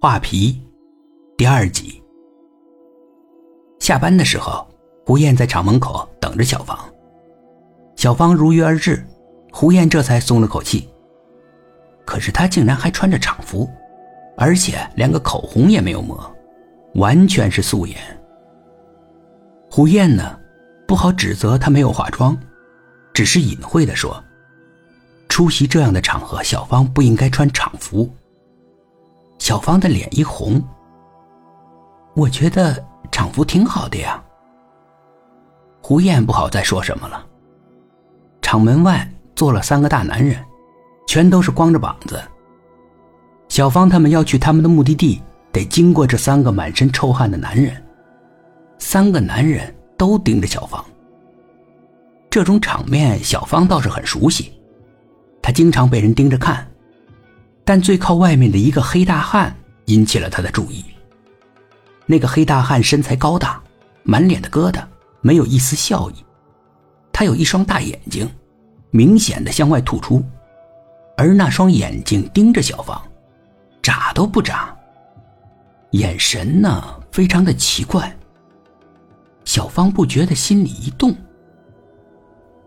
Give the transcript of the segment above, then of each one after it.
画皮，第二集。下班的时候，胡燕在厂门口等着小芳。小芳如约而至，胡燕这才松了口气。可是她竟然还穿着厂服，而且连个口红也没有抹，完全是素颜。胡燕呢，不好指责她没有化妆，只是隐晦的说：“出席这样的场合，小芳不应该穿厂服。”小芳的脸一红。我觉得厂服挺好的呀。胡燕不好再说什么了。厂门外坐了三个大男人，全都是光着膀子。小芳他们要去他们的目的地，得经过这三个满身臭汗的男人。三个男人都盯着小芳。这种场面，小芳倒是很熟悉，她经常被人盯着看。但最靠外面的一个黑大汉引起了他的注意。那个黑大汉身材高大，满脸的疙瘩，没有一丝笑意。他有一双大眼睛，明显的向外突出，而那双眼睛盯着小芳，眨都不眨。眼神呢，非常的奇怪。小芳不觉得心里一动。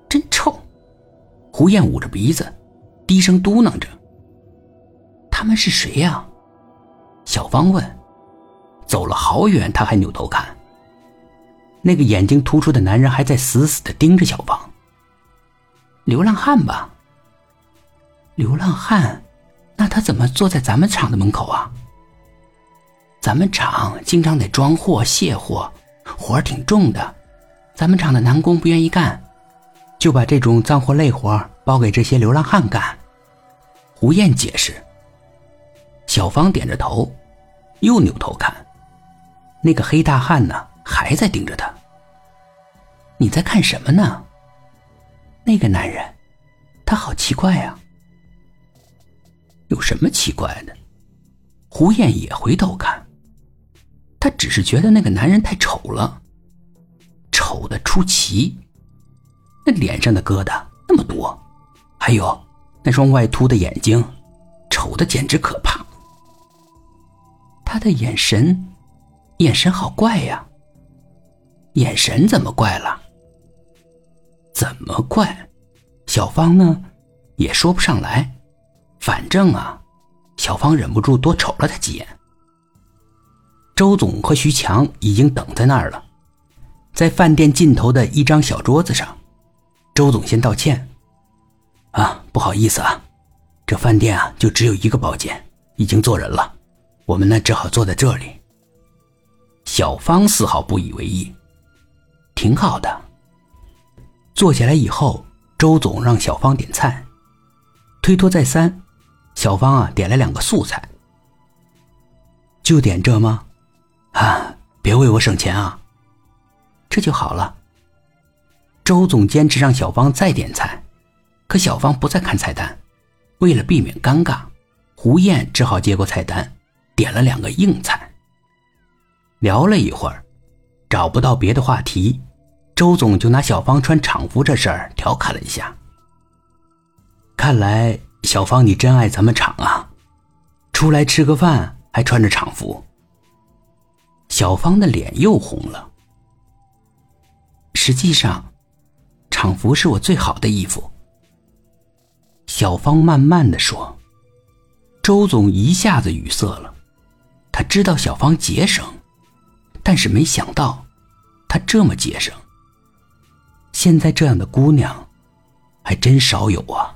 真臭！胡燕捂着鼻子，低声嘟囔着。他们是谁呀？小芳问。走了好远，他还扭头看。那个眼睛突出的男人还在死死的盯着小芳。流浪汉吧？流浪汉？那他怎么坐在咱们厂的门口啊？咱们厂经常得装货卸货，活儿挺重的。咱们厂的男工不愿意干，就把这种脏活累活包给这些流浪汉干。胡燕解释。小芳点着头，又扭头看。那个黑大汉呢，还在盯着他。你在看什么呢？那个男人，他好奇怪呀。有什么奇怪的？胡燕也回头看。他只是觉得那个男人太丑了，丑的出奇。那脸上的疙瘩那么多，还有那双外凸的眼睛，丑的简直可怕。他的眼神，眼神好怪呀。眼神怎么怪了？怎么怪？小芳呢，也说不上来。反正啊，小芳忍不住多瞅了他几眼。周总和徐强已经等在那儿了，在饭店尽头的一张小桌子上。周总先道歉：“啊，不好意思啊，这饭店啊就只有一个包间，已经坐人了。”我们呢，只好坐在这里。小芳丝毫不以为意，挺好的。坐下来以后，周总让小芳点菜，推脱再三，小芳啊点了两个素菜。就点这吗？啊，别为我省钱啊。这就好了。周总坚持让小芳再点菜，可小芳不再看菜单，为了避免尴尬，胡燕只好接过菜单。点了两个硬菜，聊了一会儿，找不到别的话题，周总就拿小芳穿厂服这事儿调侃了一下。看来小芳你真爱咱们厂啊，出来吃个饭还穿着厂服。小芳的脸又红了。实际上，厂服是我最好的衣服。小芳慢慢的说，周总一下子语塞了。他知道小芳节省，但是没想到，她这么节省。现在这样的姑娘，还真少有啊。